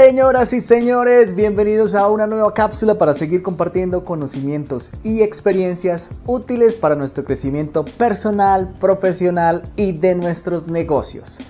Señoras y señores, bienvenidos a una nueva cápsula para seguir compartiendo conocimientos y experiencias útiles para nuestro crecimiento personal, profesional y de nuestros negocios.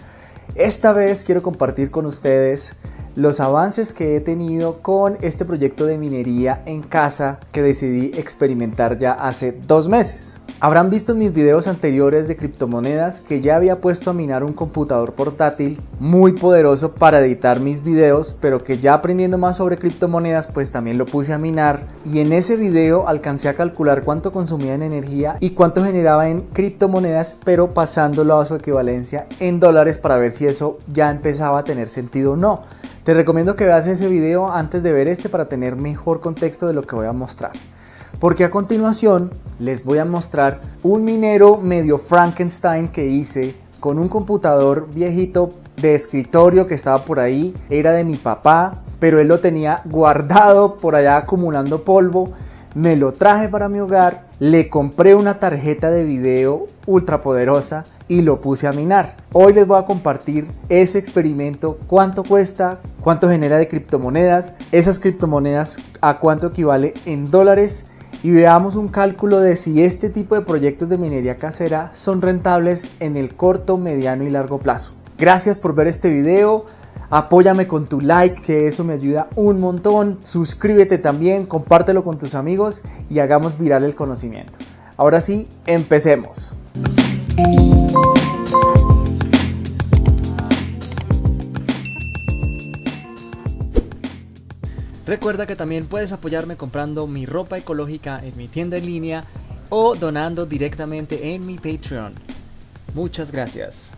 Esta vez quiero compartir con ustedes los avances que he tenido con este proyecto de minería en casa que decidí experimentar ya hace dos meses. Habrán visto en mis videos anteriores de criptomonedas que ya había puesto a minar un computador portátil muy poderoso para editar mis videos, pero que ya aprendiendo más sobre criptomonedas pues también lo puse a minar y en ese video alcancé a calcular cuánto consumía en energía y cuánto generaba en criptomonedas, pero pasándolo a su equivalencia en dólares para ver si eso ya empezaba a tener sentido o no. Te recomiendo que veas ese video antes de ver este para tener mejor contexto de lo que voy a mostrar porque a continuación les voy a mostrar un minero medio Frankenstein que hice con un computador viejito de escritorio que estaba por ahí, era de mi papá, pero él lo tenía guardado por allá acumulando polvo. Me lo traje para mi hogar, le compré una tarjeta de video ultra poderosa y lo puse a minar. Hoy les voy a compartir ese experimento, cuánto cuesta, cuánto genera de criptomonedas, esas criptomonedas a cuánto equivale en dólares y veamos un cálculo de si este tipo de proyectos de minería casera son rentables en el corto, mediano y largo plazo. Gracias por ver este video. Apóyame con tu like, que eso me ayuda un montón. Suscríbete también, compártelo con tus amigos y hagamos viral el conocimiento. Ahora sí, empecemos. Recuerda que también puedes apoyarme comprando mi ropa ecológica en mi tienda en línea o donando directamente en mi Patreon. Muchas gracias.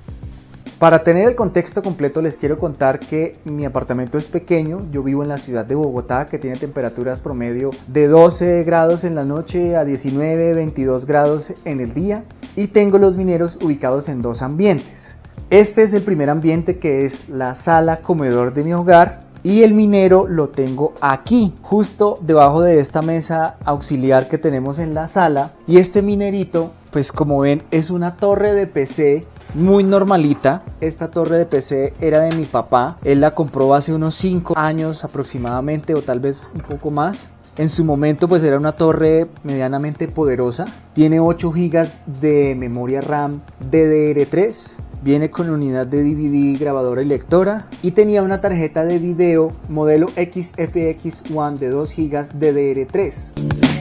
Para tener el contexto completo les quiero contar que mi apartamento es pequeño, yo vivo en la ciudad de Bogotá que tiene temperaturas promedio de 12 grados en la noche a 19, 22 grados en el día y tengo los mineros ubicados en dos ambientes. Este es el primer ambiente que es la sala comedor de mi hogar y el minero lo tengo aquí, justo debajo de esta mesa auxiliar que tenemos en la sala. Y este minerito, pues como ven, es una torre de PC muy normalita. Esta torre de PC era de mi papá. Él la compró hace unos 5 años aproximadamente o tal vez un poco más. En su momento pues era una torre medianamente poderosa. Tiene 8 GB de memoria RAM DDR3 Viene con unidad de DVD, grabadora y lectora y tenía una tarjeta de video modelo XFX One de 2 GB DDR3.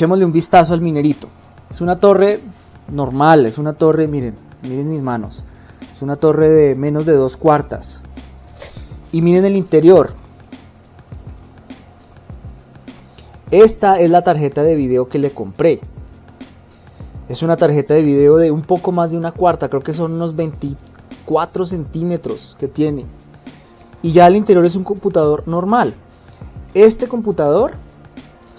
Echémosle un vistazo al minerito. Es una torre normal, es una torre, miren, miren mis manos. Es una torre de menos de dos cuartas. Y miren el interior. Esta es la tarjeta de video que le compré. Es una tarjeta de video de un poco más de una cuarta, creo que son unos 24 centímetros que tiene. Y ya el interior es un computador normal. Este computador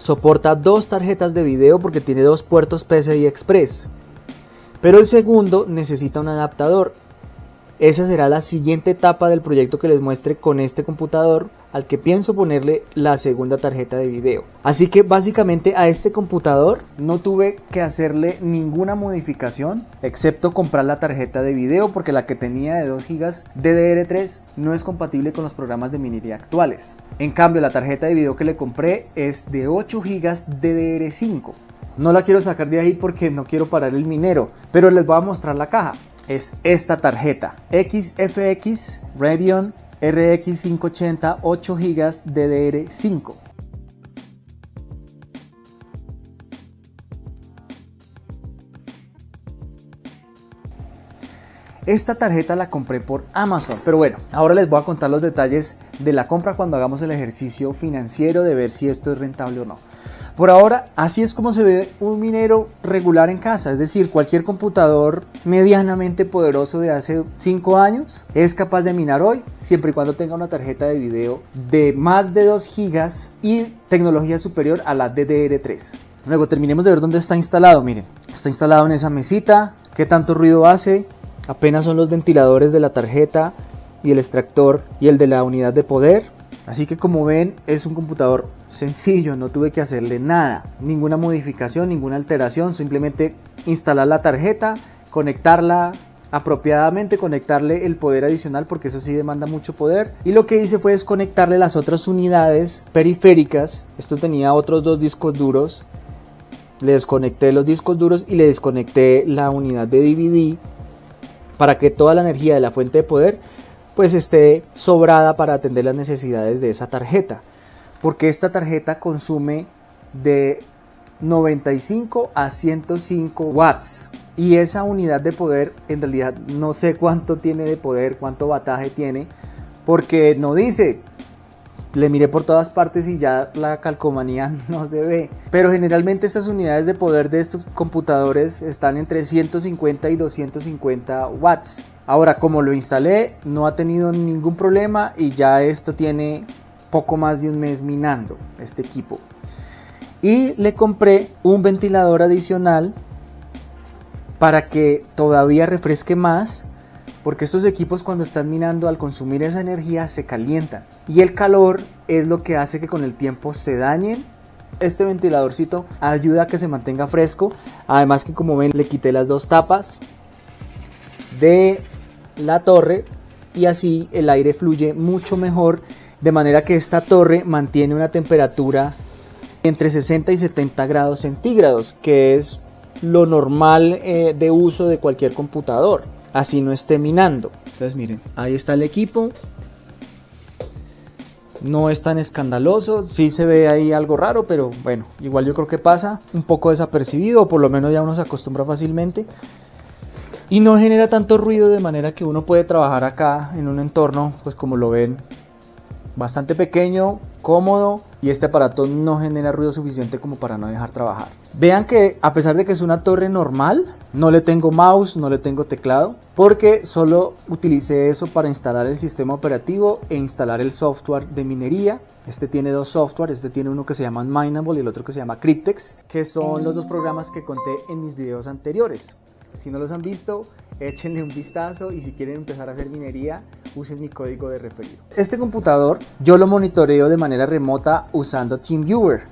soporta dos tarjetas de video porque tiene dos puertos PCI Express. Pero el segundo necesita un adaptador esa será la siguiente etapa del proyecto que les muestre con este computador al que pienso ponerle la segunda tarjeta de video. Así que básicamente a este computador no tuve que hacerle ninguna modificación excepto comprar la tarjeta de video porque la que tenía de 2 GB DDR3 no es compatible con los programas de minería actuales. En cambio la tarjeta de video que le compré es de 8 GB DDR5. No la quiero sacar de ahí porque no quiero parar el minero, pero les voy a mostrar la caja es esta tarjeta XFX Radeon RX 580 8 GB DDR5. Esta tarjeta la compré por Amazon, pero bueno, ahora les voy a contar los detalles de la compra cuando hagamos el ejercicio financiero de ver si esto es rentable o no. Por ahora, así es como se ve un minero regular en casa, es decir, cualquier computador medianamente poderoso de hace 5 años es capaz de minar hoy, siempre y cuando tenga una tarjeta de video de más de 2 GB y tecnología superior a la DDR3. Luego terminemos de ver dónde está instalado, miren, está instalado en esa mesita, qué tanto ruido hace, apenas son los ventiladores de la tarjeta y el extractor y el de la unidad de poder. Así que como ven es un computador sencillo, no tuve que hacerle nada, ninguna modificación, ninguna alteración, simplemente instalar la tarjeta, conectarla apropiadamente, conectarle el poder adicional porque eso sí demanda mucho poder. Y lo que hice fue desconectarle las otras unidades periféricas. Esto tenía otros dos discos duros. Le desconecté los discos duros y le desconecté la unidad de DVD para que toda la energía de la fuente de poder pues esté sobrada para atender las necesidades de esa tarjeta. Porque esta tarjeta consume de 95 a 105 watts. Y esa unidad de poder, en realidad no sé cuánto tiene de poder, cuánto bataje tiene, porque no dice. Le miré por todas partes y ya la calcomanía no se ve. Pero generalmente estas unidades de poder de estos computadores están entre 150 y 250 watts. Ahora, como lo instalé, no ha tenido ningún problema y ya esto tiene poco más de un mes minando este equipo. Y le compré un ventilador adicional para que todavía refresque más porque estos equipos cuando están minando al consumir esa energía se calientan y el calor es lo que hace que con el tiempo se dañen. Este ventiladorcito ayuda a que se mantenga fresco, además que como ven le quité las dos tapas de la torre y así el aire fluye mucho mejor de manera que esta torre mantiene una temperatura entre 60 y 70 grados centígrados, que es lo normal eh, de uso de cualquier computador, así no esté minando. Entonces miren, ahí está el equipo. No es tan escandaloso, sí se ve ahí algo raro, pero bueno, igual yo creo que pasa un poco desapercibido, o por lo menos ya uno se acostumbra fácilmente. Y no genera tanto ruido de manera que uno puede trabajar acá en un entorno, pues como lo ven, bastante pequeño, cómodo y este aparato no genera ruido suficiente como para no dejar trabajar. Vean que a pesar de que es una torre normal, no le tengo mouse, no le tengo teclado, porque solo utilicé eso para instalar el sistema operativo e instalar el software de minería. Este tiene dos software, este tiene uno que se llama Mineable y el otro que se llama Cryptex, que son los dos programas que conté en mis videos anteriores. Si no los han visto, échenle un vistazo y si quieren empezar a hacer minería, usen mi código de referido. Este computador yo lo monitoreo de manera remota usando TeamViewer.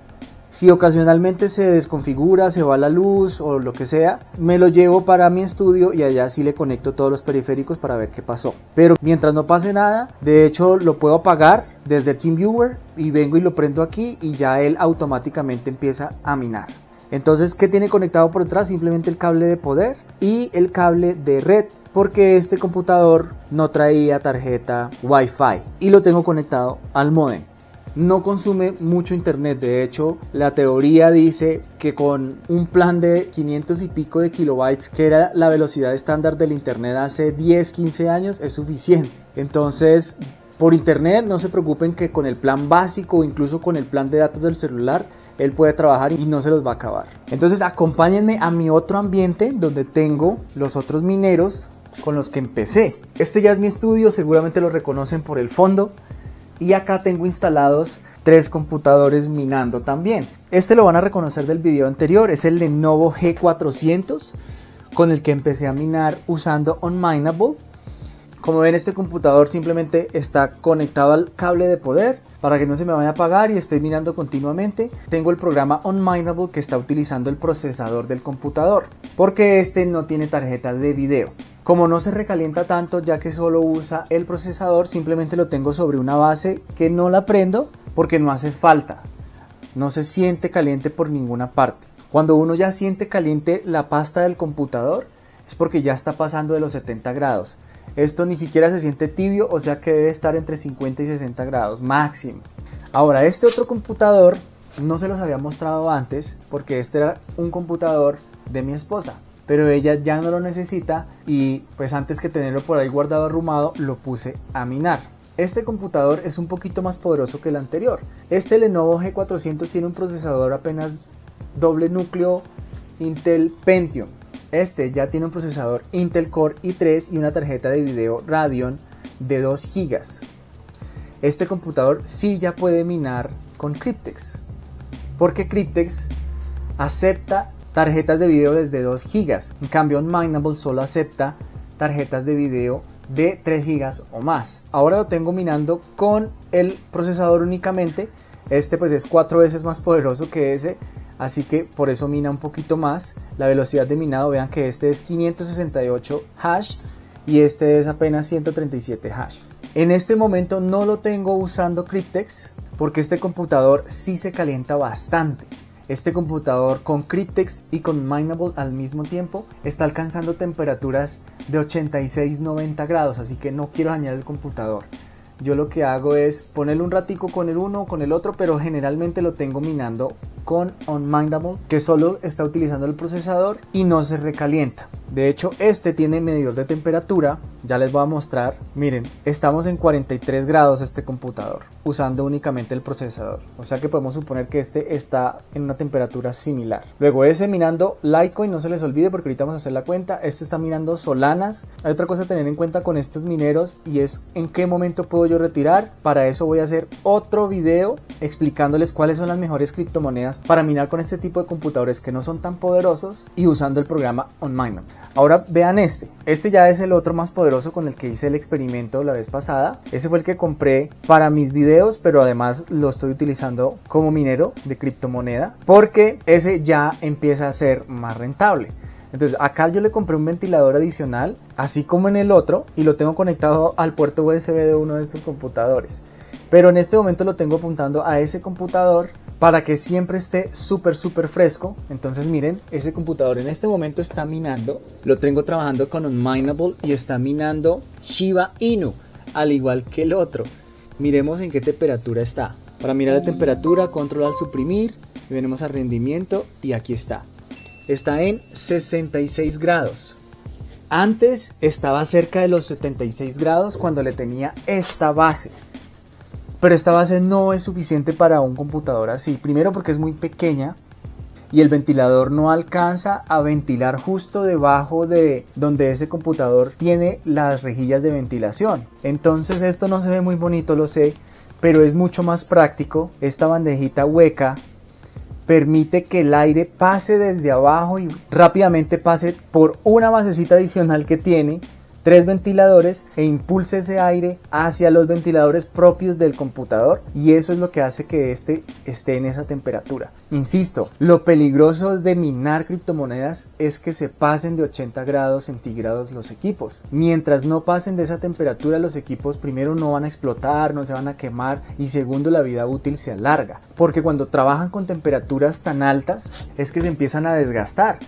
Si ocasionalmente se desconfigura, se va la luz o lo que sea, me lo llevo para mi estudio y allá sí le conecto todos los periféricos para ver qué pasó. Pero mientras no pase nada, de hecho lo puedo apagar desde TeamViewer y vengo y lo prendo aquí y ya él automáticamente empieza a minar. Entonces, ¿qué tiene conectado por detrás? Simplemente el cable de poder y el cable de red, porque este computador no traía tarjeta Wi-Fi y lo tengo conectado al modem. No consume mucho internet, de hecho la teoría dice que con un plan de 500 y pico de kilobytes, que era la velocidad estándar del internet hace 10, 15 años, es suficiente. Entonces, por internet no se preocupen que con el plan básico o incluso con el plan de datos del celular él puede trabajar y no se los va a acabar. Entonces acompáñenme a mi otro ambiente donde tengo los otros mineros con los que empecé. Este ya es mi estudio, seguramente lo reconocen por el fondo. Y acá tengo instalados tres computadores minando también. Este lo van a reconocer del video anterior, es el Lenovo G400 con el que empecé a minar usando OnMinable. Como ven este computador simplemente está conectado al cable de poder para que no se me vaya a apagar y esté mirando continuamente. Tengo el programa OnMindable que está utilizando el procesador del computador, porque este no tiene tarjeta de video. Como no se recalienta tanto ya que solo usa el procesador, simplemente lo tengo sobre una base que no la prendo porque no hace falta. No se siente caliente por ninguna parte. Cuando uno ya siente caliente la pasta del computador es porque ya está pasando de los 70 grados. Esto ni siquiera se siente tibio, o sea que debe estar entre 50 y 60 grados máximo. Ahora, este otro computador no se los había mostrado antes porque este era un computador de mi esposa. Pero ella ya no lo necesita y pues antes que tenerlo por ahí guardado arrumado lo puse a minar. Este computador es un poquito más poderoso que el anterior. Este Lenovo G400 tiene un procesador apenas doble núcleo Intel Pentium este ya tiene un procesador Intel Core i3 y una tarjeta de video Radeon de 2 GB. Este computador sí ya puede minar con Cryptex, porque Cryptex acepta tarjetas de video desde 2 GB. En cambio, Minable solo acepta tarjetas de video de 3 GB o más. Ahora lo tengo minando con el procesador únicamente. Este pues es 4 veces más poderoso que ese así que por eso mina un poquito más. La velocidad de minado, vean que este es 568 hash y este es apenas 137 hash. En este momento no lo tengo usando Cryptex porque este computador sí se calienta bastante. Este computador con Cryptex y con Mineable al mismo tiempo está alcanzando temperaturas de 86-90 grados, así que no quiero dañar el computador yo lo que hago es ponerle un ratico con el uno con el otro, pero generalmente lo tengo minando con Unmindable, que solo está utilizando el procesador y no se recalienta. De hecho, este tiene medidor de temperatura, ya les voy a mostrar. Miren, estamos en 43 grados este computador, usando únicamente el procesador. O sea que podemos suponer que este está en una temperatura similar. Luego ese minando Litecoin, no se les olvide porque ahorita vamos a hacer la cuenta. Este está minando Solanas. Hay otra cosa a tener en cuenta con estos mineros y es en qué momento puedo yo retirar. Para eso voy a hacer otro video explicándoles cuáles son las mejores criptomonedas para minar con este tipo de computadores que no son tan poderosos y usando el programa OnMiner. Ahora vean este. Este ya es el otro más poderoso con el que hice el experimento la vez pasada. Ese fue el que compré para mis videos, pero además lo estoy utilizando como minero de criptomoneda porque ese ya empieza a ser más rentable. Entonces acá yo le compré un ventilador adicional, así como en el otro, y lo tengo conectado al puerto USB de uno de estos computadores. Pero en este momento lo tengo apuntando a ese computador para que siempre esté súper súper fresco. Entonces miren, ese computador en este momento está minando. Lo tengo trabajando con un Mineable y está minando Shiba Inu, al igual que el otro. Miremos en qué temperatura está. Para mirar la temperatura, control al suprimir, y venimos a rendimiento y aquí está. Está en 66 grados. Antes estaba cerca de los 76 grados cuando le tenía esta base. Pero esta base no es suficiente para un computador así. Primero porque es muy pequeña y el ventilador no alcanza a ventilar justo debajo de donde ese computador tiene las rejillas de ventilación. Entonces esto no se ve muy bonito, lo sé, pero es mucho más práctico. Esta bandejita hueca permite que el aire pase desde abajo y rápidamente pase por una basecita adicional que tiene tres ventiladores e impulse ese aire hacia los ventiladores propios del computador y eso es lo que hace que este esté en esa temperatura. Insisto, lo peligroso de minar criptomonedas es que se pasen de 80 grados centígrados los equipos. Mientras no pasen de esa temperatura los equipos primero no van a explotar, no se van a quemar y segundo la vida útil se alarga. Porque cuando trabajan con temperaturas tan altas es que se empiezan a desgastar.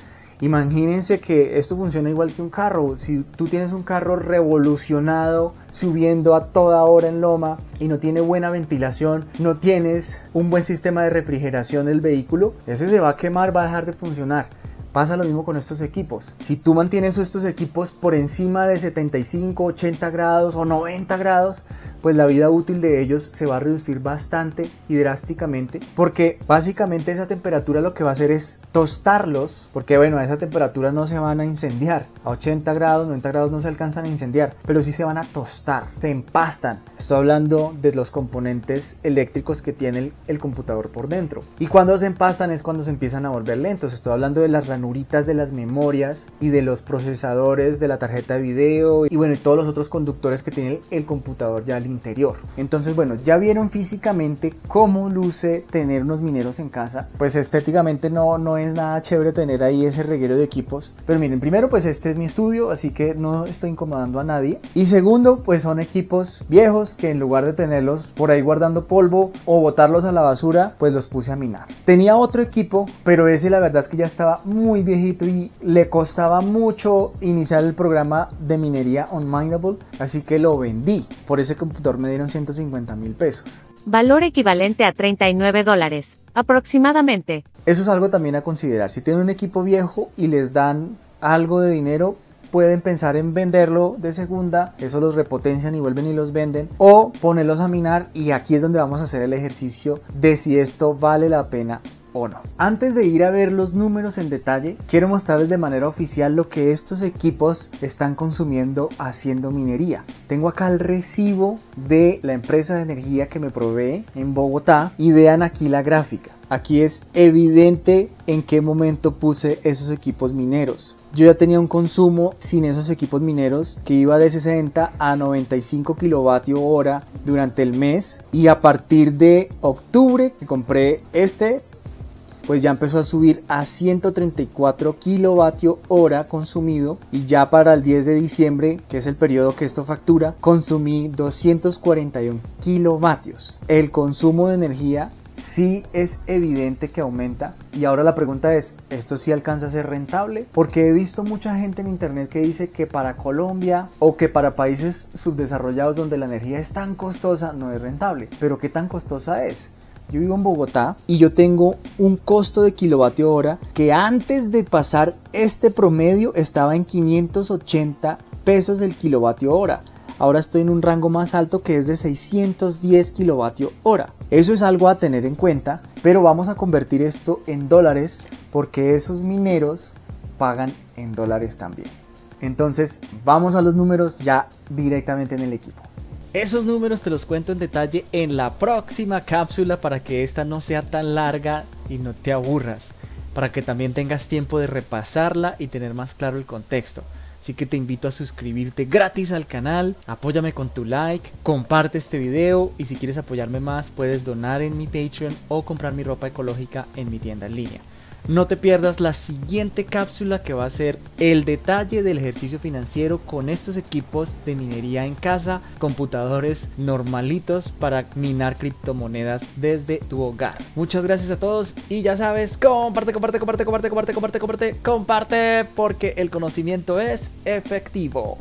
Imagínense que esto funciona igual que un carro. Si tú tienes un carro revolucionado, subiendo a toda hora en loma y no tiene buena ventilación, no tienes un buen sistema de refrigeración del vehículo, ese se va a quemar, va a dejar de funcionar. Pasa lo mismo con estos equipos. Si tú mantienes estos equipos por encima de 75, 80 grados o 90 grados, pues la vida útil de ellos se va a reducir bastante y drásticamente porque básicamente esa temperatura lo que va a hacer es tostarlos porque bueno a esa temperatura no se van a incendiar. A 80 grados 90 grados no se alcanzan a incendiar pero sí se van a tostar se empastan. Estoy hablando de los componentes eléctricos que tiene el, computador por dentro. Y cuando se empastan es cuando se empiezan a volver lentos. Estoy hablando de las ranuritas de las memorias y de los procesadores de la tarjeta de video y bueno y todos los otros conductores que tiene el computador ya interior. Entonces, bueno, ya vieron físicamente cómo luce tener unos mineros en casa. Pues estéticamente no, no es nada chévere tener ahí ese reguero de equipos. Pero miren, primero, pues este es mi estudio, así que no estoy incomodando a nadie. Y segundo, pues son equipos viejos que en lugar de tenerlos por ahí guardando polvo o botarlos a la basura, pues los puse a minar. Tenía otro equipo, pero ese la verdad es que ya estaba muy viejito y le costaba mucho iniciar el programa de minería on Mineable, así que lo vendí. Por ese computador me dieron 150 mil pesos. Valor equivalente a 39 dólares, aproximadamente. Eso es algo también a considerar. Si tienen un equipo viejo y les dan algo de dinero, pueden pensar en venderlo de segunda, eso los repotencian y vuelven y los venden, o ponerlos a minar y aquí es donde vamos a hacer el ejercicio de si esto vale la pena o no. Antes de ir a ver los números en detalle, quiero mostrarles de manera oficial lo que estos equipos están consumiendo haciendo minería. Tengo acá el recibo de la empresa de energía que me provee en Bogotá y vean aquí la gráfica. Aquí es evidente en qué momento puse esos equipos mineros. Yo ya tenía un consumo sin esos equipos mineros que iba de 60 a 95 kilovatio hora durante el mes y a partir de octubre compré este pues ya empezó a subir a 134 kilovatio hora consumido y ya para el 10 de diciembre, que es el periodo que esto factura, consumí 241 kilovatios. El consumo de energía sí es evidente que aumenta. Y ahora la pregunta es, ¿esto sí alcanza a ser rentable? Porque he visto mucha gente en internet que dice que para Colombia o que para países subdesarrollados donde la energía es tan costosa no es rentable. Pero ¿qué tan costosa es? Yo vivo en Bogotá y yo tengo un costo de kilovatio hora que antes de pasar este promedio estaba en 580 pesos el kilovatio hora. Ahora estoy en un rango más alto que es de 610 kilovatio hora. Eso es algo a tener en cuenta, pero vamos a convertir esto en dólares porque esos mineros pagan en dólares también. Entonces, vamos a los números ya directamente en el equipo. Esos números te los cuento en detalle en la próxima cápsula para que esta no sea tan larga y no te aburras, para que también tengas tiempo de repasarla y tener más claro el contexto. Así que te invito a suscribirte gratis al canal, apóyame con tu like, comparte este video y si quieres apoyarme más puedes donar en mi Patreon o comprar mi ropa ecológica en mi tienda en línea. No te pierdas la siguiente cápsula que va a ser el detalle del ejercicio financiero con estos equipos de minería en casa, computadores normalitos para minar criptomonedas desde tu hogar. Muchas gracias a todos y ya sabes, comparte, comparte, comparte, comparte, comparte, comparte, comparte, comparte, porque el conocimiento es efectivo.